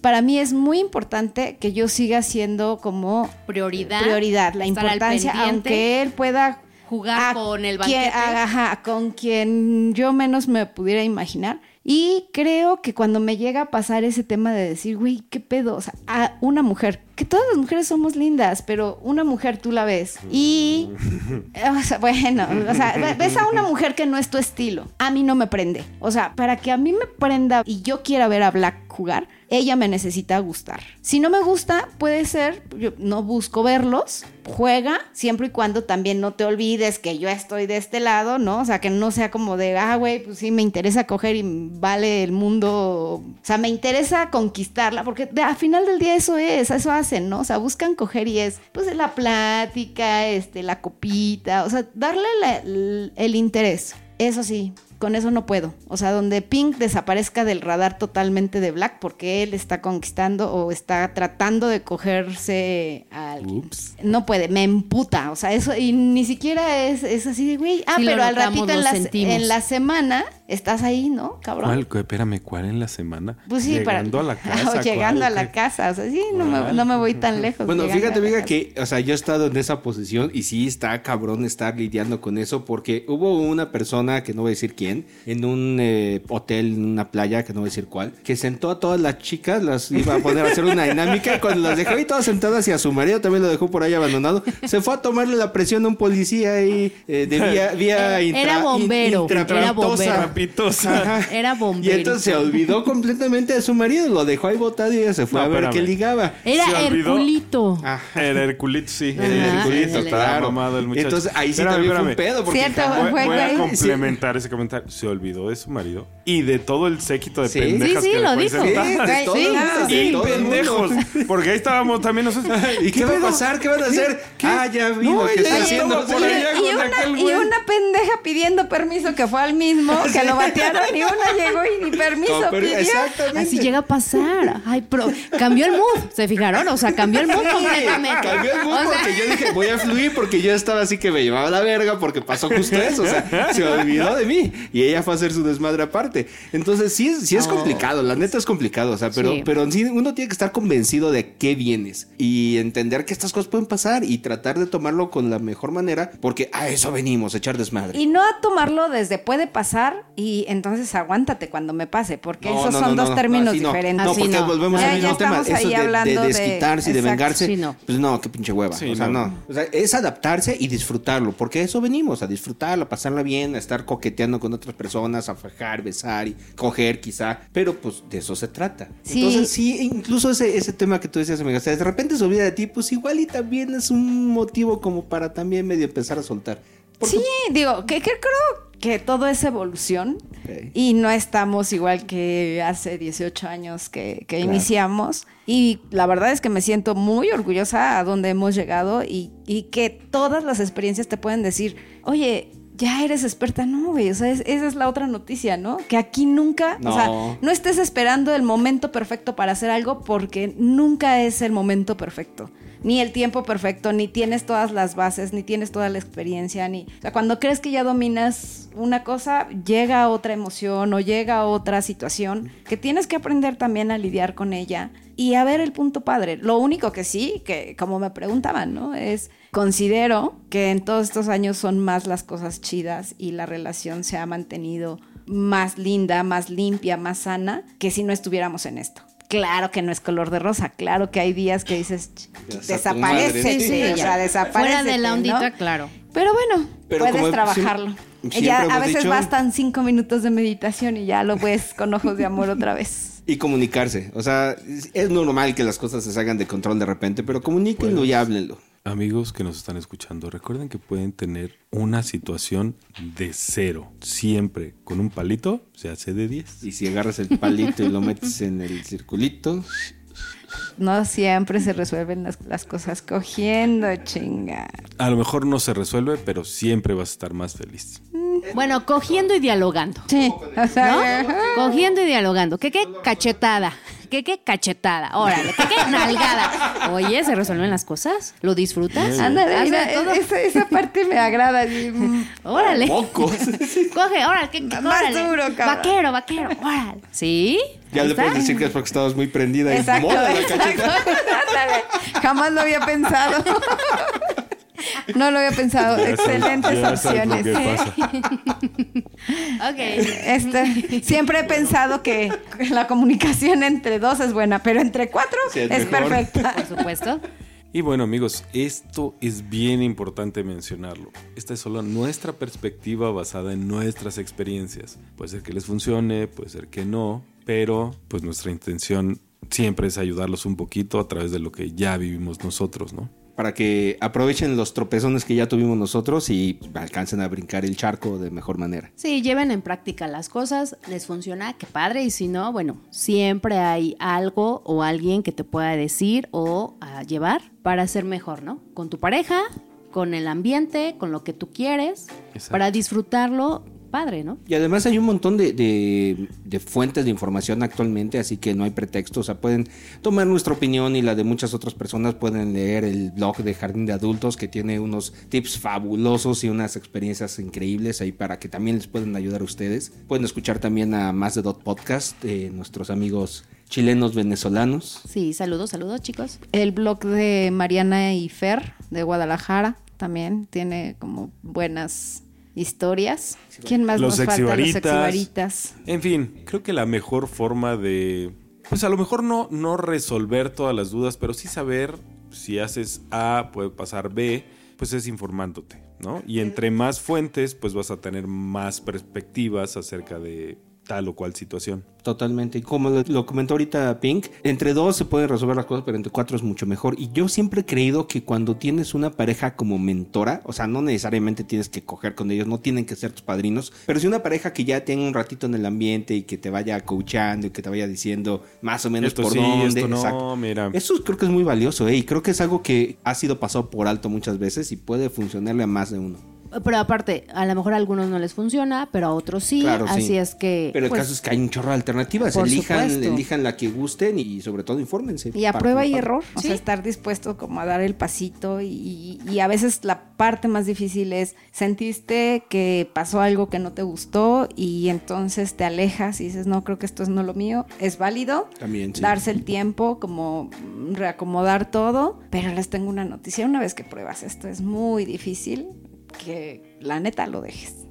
Para mí es muy importante que yo siga siendo como Prioridad. prioridad, la importancia, aunque él pueda Jugar con el quien- banquete. ajá, con quien yo menos me pudiera imaginar. Y creo que cuando me llega a pasar ese tema de decir, güey, ¿qué pedo? O sea, a una mujer, que todas las mujeres somos lindas, pero una mujer tú la ves y, o sea, bueno, o sea, ve- ves a una mujer que no es tu estilo. A mí no me prende. O sea, para que a mí me prenda y yo quiera ver a Black jugar, ella me necesita gustar. Si no me gusta, puede ser, yo no busco verlos, juega, siempre y cuando también no te olvides que yo estoy de este lado, ¿no? O sea, que no sea como de, ah, güey, pues sí, me interesa coger y vale el mundo, o sea, me interesa conquistarla, porque al final del día eso es, eso hacen, ¿no? O sea, buscan coger y es, pues, la plática, este, la copita, o sea, darle la- el, el interés. Eso sí, con eso no puedo. O sea, donde Pink desaparezca del radar totalmente de Black porque él está conquistando o está tratando de cogerse a alguien. Ups. No puede, me emputa. O sea, eso, y ni siquiera es, es así de, güey, ah, Sí, lo pero al ratito en la, en la semana estás ahí, ¿no, cabrón? ¿Cuál? cu- Espérame, ¿cuál en la semana? Pues sí, Llegando para, a la casa. o llegando ¿cuál? a la casa, o sea, sí, no me, no me voy tan lejos. Bueno, fíjate, casa. que, o sea, yo he estado en esa posición y sí está cabrón estar lidiando con eso porque hubo una persona, que no voy a decir quién, en un eh, hotel, en una playa, que no voy a decir cuál, que sentó a todas las chicas, las iba a poner a hacer una dinámica y cuando las dejó ahí todas sentadas y a su marido también lo dejó por ahí abandonado, se fue a tomarle la presión a un policía ahí eh, de vía, vía Era intra- bombero, in- intrapitosa. era bombero. Rapitosa. Ajá. Era Y bombero. entonces se olvidó completamente de su marido, lo dejó ahí botado y ella se fue No, a ver espérame. qué ligaba. Era Se. Herculito. Ajá. Era Herculito, sí. Ajá, Herculito, el- claro. mamado el muchacho. Entonces ahí sí Espérame, también fue un espérame. pedo. Porque Cierto, Voy, voy a complementar ese comentario. Se olvidó de su marido y de todo el séquito de Sí. pendejas Sí, sí, que lo dijo. Sí, de Güey, todo, sí, Sí, pendejos. Porque ahí estábamos también nosotros. ¿Y qué, va a pasar? ¿Qué van a hacer? Ah, ya vi lo que está haciendo. por Sí. allá Y con y una pendeja pidiendo permiso que fue al mismo, que lo batearon y una llegó y ni permiso No, pidió. exactamente. Así llega a pasar. Ay, pero cambió el mood. ¿Se fijaron? O sea, cambió el mood completamente. Cambió el mood O sea, porque yo dije, voy a fluir porque yo estaba así que me llevaba la verga porque pasó justo eso. O sea, se olvidó de mí y ella fue a hacer su desmadre aparte. Entonces, sí es, sí es complicado, la neta es complicado. O sea, pero, Sí. pero sí uno tiene que estar convencido de qué vienes y entender que estas cosas pueden pasar y tratar de tomarlo con la mejor manera porque a eso venimos, a echar desmadre. Y no a tomarlo desde puede pasar y entonces aguántate cuando me pase, porque No, esos no, son no, dos no, términos así no. diferentes. No, Así porque no. volvemos Ya- al mismo tema. Eso de, de desquitarse y de vengarse. sí, no. Pues no, qué pinche hueva. Sí, o sea, no. no. O sea, es adaptarse y disfrutarlo. Porque a eso venimos, a disfrutarlo, a pasarla bien, a estar coqueteando con otras personas, a fajar, besar y coger quizá. Pero pues de eso se trata. Sí. Entonces, sí, incluso ese, ese tema que tú decías, amiga, o sea, de repente se olvida de ti, pues igual y también es un motivo como para también medio empezar a soltar. Porque- Sí, digo, que, que creo que todo es evolución y no estamos igual que hace 18 años que, que Claro. iniciamos. Y la verdad es que me siento muy orgullosa a donde hemos llegado y, y que todas las experiencias te pueden decir, oye, ya eres experta, no, güey. O sea, es- esa es la otra noticia, ¿no? Que aquí nunca, o sea, No. no estés esperando el momento perfecto para hacer algo porque nunca es el momento perfecto. Ni el tiempo perfecto, ni tienes todas las bases, ni tienes toda la experiencia, ni... O sea, cuando crees que ya dominas una cosa, llega otra emoción o llega otra situación que tienes que aprender también a lidiar con ella y a ver el punto padre. Lo único que sí, que como me preguntaban, ¿no? Es, considero que en todos estos años son más las cosas chidas y la relación se ha mantenido más linda, más limpia, más sana, que si no estuviéramos en esto. Claro que no es color de rosa, claro que hay días que dices, "Ch, Ya está tu desaparece, madre. sí, Sí, o sea, desaparece. Fuera de la ondita, claro. Pero bueno, Pero puedes trabajarlo. ya siempre a veces dicho- bastan cinco minutos de meditación y ya lo ves con ojos de amor otra vez. Y comunicarse. O sea, es- es normal que las cosas se salgan de control de repente, pero comuníquenlo y háblenlo. Amigos que nos están escuchando, recuerden que pueden tener una situación de cero. Siempre con un palito se hace de 10. Y si agarras el palito y lo metes en el circulito, No siempre se resuelven las, las cosas cogiendo, chinga. A lo mejor no se resuelve, pero siempre vas a estar más feliz. Bueno, cogiendo y dialogando. Sí, o sea, ¿No? Cogiendo y dialogando. ¿Qué qué cachetada? ¿Qué qué cachetada? Órale, ¿qué qué nalgada? Oye, ¿se resuelven las cosas? ¿Lo disfrutas? ándale, ¿Haz de mira, todo? esa, esa parte me agrada. así, mm. Órale. pocos. Coge, órale, ¿qué, qué- Más órale. duro, cabrón. Vaquero, vaquero, órale. ¿Sí? ya le puedes decir que es porque estabas muy prendida y Exacto, mola la exacto. cacheta. Ándale, Jamás lo había pensado. No lo había pensado. Excelentes Ya opciones. Ok. Este, siempre he pensado que la comunicación entre dos es buena, pero entre cuatro Sí, es es, perfecta. Por supuesto. Y bueno amigos, esto es bien importante mencionarlo. Esta es solo nuestra perspectiva basada en nuestras experiencias. Puede ser que les funcione, puede ser que no, pero pues nuestra intención siempre es ayudarlos un poquito a través de lo que ya vivimos nosotros, ¿no? Para que aprovechen los tropezones que ya tuvimos nosotros y alcancen a brincar el charco de mejor manera. Sí, lleven en práctica las cosas, les funciona, qué padre, y si no, bueno, siempre hay algo o alguien que te pueda decir o ah, llevar para ser mejor, ¿no? Con tu pareja, con el ambiente, con lo que tú quieres, Exacto. para disfrutarlo padre, ¿no? Y además hay un montón de, de- de fuentes de información actualmente, así que no hay pretexto. O sea, pueden tomar nuestra opinión y la de muchas otras personas. Pueden leer el blog de Jardín de Adultos, que tiene unos tips fabulosos y unas experiencias increíbles ahí para que también les puedan ayudar a ustedes. Pueden escuchar también a Más de Dot Podcast, de nuestros amigos chilenos venezolanos. Sí, saludos, saludos, chicos. El blog de Mariana y Fer de Guadalajara también tiene como buenas historias. ¿Quién más Los nos falta? Los sexibaritas. En fin, creo que la mejor forma de. Pues a lo mejor no, no resolver todas las dudas, pero sí saber si haces A, puede pasar B, pues es informándote, ¿no? Y entre más fuentes, pues vas a tener más perspectivas acerca de tal o cual situación. Totalmente. Y como lo, lo comentó ahorita Pink, entre dos se pueden resolver las cosas, pero entre cuatro es mucho mejor. Y yo siempre he creído que cuando tienes una pareja como mentora, o sea, no necesariamente tienes que coger con ellos, no tienen que ser tus padrinos, pero si una pareja que ya tenga un ratito en el ambiente y que te vaya coachando y que te vaya diciendo más o menos Esto por sí, dónde. esto no, exacto. mira. Eso creo que es muy valioso, ¿eh? Y creo que es algo que ha sido pasado por alto muchas veces y puede funcionarle a más de uno. Pero aparte, a lo mejor a algunos no les funciona, pero a otros sí. Claro, sí. así es que. Pero el pues, caso es que hay un chorro de alternativas. Elijan, supuesto. elijan la que gusten y sobre todo infórmense. Y a prueba y error, o Sí. sea, estar dispuesto como a dar el pasito y, y a veces la parte más difícil es sentiste que pasó algo que no te gustó y entonces te alejas y dices, no, creo que esto es no lo mío, es válido. También, sí. Darse el tiempo, como reacomodar todo, pero les tengo una noticia, una vez que pruebas esto es muy difícil que la neta lo dejes.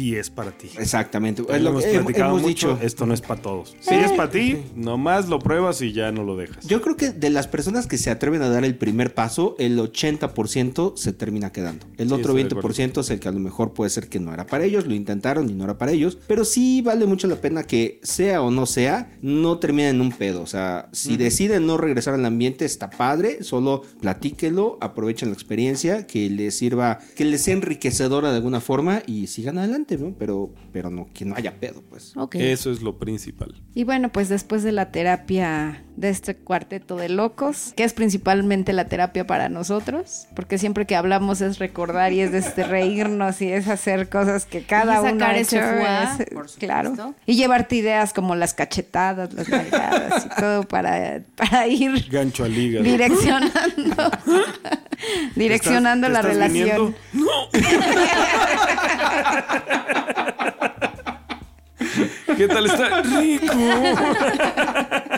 Sí es para ti. Exactamente. Es lo hemos que platicado hemos mucho, dicho. esto no es para todos. Si es para ti, nomás lo pruebas y ya no lo dejas. Yo creo que de las personas que se atreven a dar el primer paso, el 80% se termina quedando. El Sí, otro estoy de 20% es el que a lo mejor puede ser que no era para ellos, lo intentaron y no era para ellos. Pero sí vale mucho la pena que sea o no sea, no terminen en un pedo. O sea, si deciden no regresar al ambiente, está padre, solo platíquelo, aprovechen la experiencia, que les sirva, que les sea enriquecedora de alguna forma y sigan adelante, ¿no? Pero, pero no, que no haya pedo, pues. Eso es lo principal. Y bueno, pues después de la terapia de este cuarteto de locos, que es principalmente la terapia para nosotros, porque siempre que hablamos es recordar y es este reírnos y es hacer cosas que cada Y sacar uno ha ese hecho, fuá, es- por supuesto. claro. Y llevarte ideas como las cachetadas, las nalgadas y todo para, para ir Gancho al hígado. direccionando direccionando ¿Te la estás relación. viniendo? ¿Qué tal está? Rico.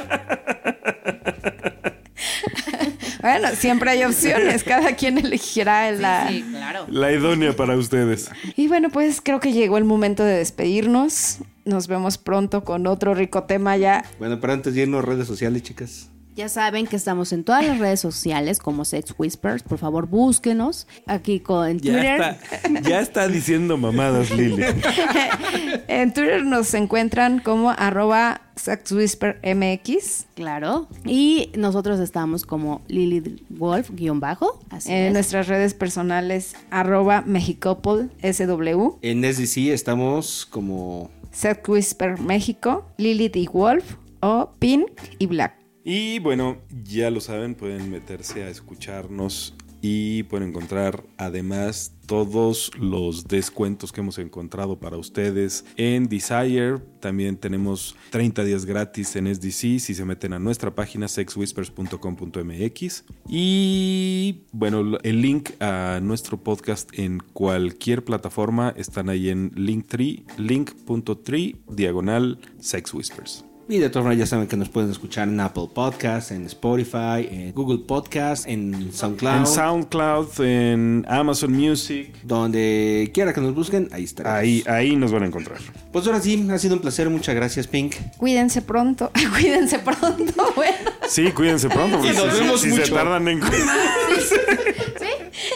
Bueno, siempre hay opciones, cada quien elegirá la Sí, claro. La idónea para ustedes. Y bueno, pues creo que llegó el momento de despedirnos. Nos vemos pronto con otro rico tema ya. Bueno, pero antes de irnos redes sociales, chicas. Ya saben que estamos en todas las redes sociales como Sex Whispers. Por favor, búsquenos. Aquí con, en Ya Twitter. está, ya está diciendo mamadas, Lili. En Twitter nos encuentran como arroba sexwhispermx. Claro. Y nosotros estamos como Lilith Wolf, guion bajo. Así En es. nuestras redes personales arroba mexicopol sw. En SDC estamos como Sex Whisper México, Lilith y Wolf o Pink y Black. Y bueno, ya lo saben, pueden meterse a escucharnos y pueden encontrar además todos los descuentos que hemos encontrado para ustedes en Desire. También tenemos 30 días gratis en SDC si se meten a nuestra página sexwhispers.com.mx. Y bueno, el link a nuestro podcast en cualquier plataforma están ahí en Linktree, link.tree diagonal Sex Whispers. Y de todas maneras ya saben que nos pueden escuchar en Apple Podcast, en Spotify, en Google Podcast, en SoundCloud. En SoundCloud, en Amazon Music. Donde quiera que nos busquen, ahí estaremos. Ahí, ahí nos van a encontrar. Pues ahora sí, ha sido un placer. Muchas gracias, Pink. Cuídense pronto, cuídense pronto, bueno. Sí, cuídense pronto. porque Y nos si- vemos si, se mucho. tardan en...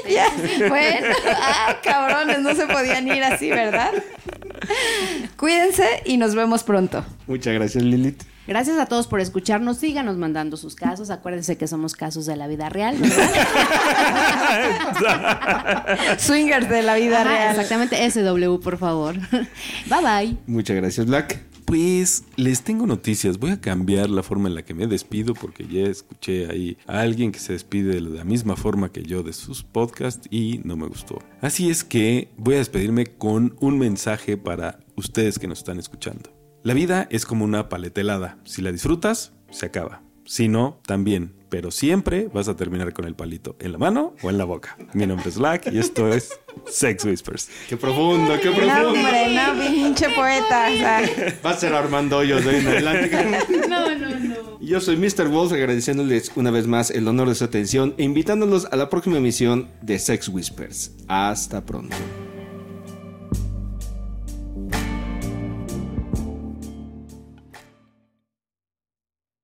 Ya, bueno, ah, cabrones, no se podían ir así, ¿verdad? Cuídense y nos vemos pronto. Muchas gracias, Lilith. Gracias a todos por escucharnos. Síganos mandando sus casos. Acuérdense que somos casos de la vida real. Swingers de la vida Ajá, real. Exactamente. SW, por favor. Bye bye. Muchas gracias, Black. Pues les tengo noticias. Voy a cambiar la forma en la que me despido porque ya escuché ahí a alguien que se despide de la misma forma que yo de sus podcasts y no me gustó. Así es que voy a despedirme con un mensaje para ustedes que nos están escuchando. La vida es como una paletelada. Si la disfrutas, se acaba. Si no, también. Pero siempre vas a terminar con el palito en la mano o en la boca. Mi nombre es Black y esto es Sex Whispers. Qué profundo, qué No, profundo. hombre, no, pinche poeta. o sea. Va a ser Armando Hoyos de hoy en adelante. No, no, no. Yo soy Mr. Wolf agradeciéndoles una vez más el honor de su atención e invitándolos a la próxima emisión de Sex Whispers. Hasta pronto.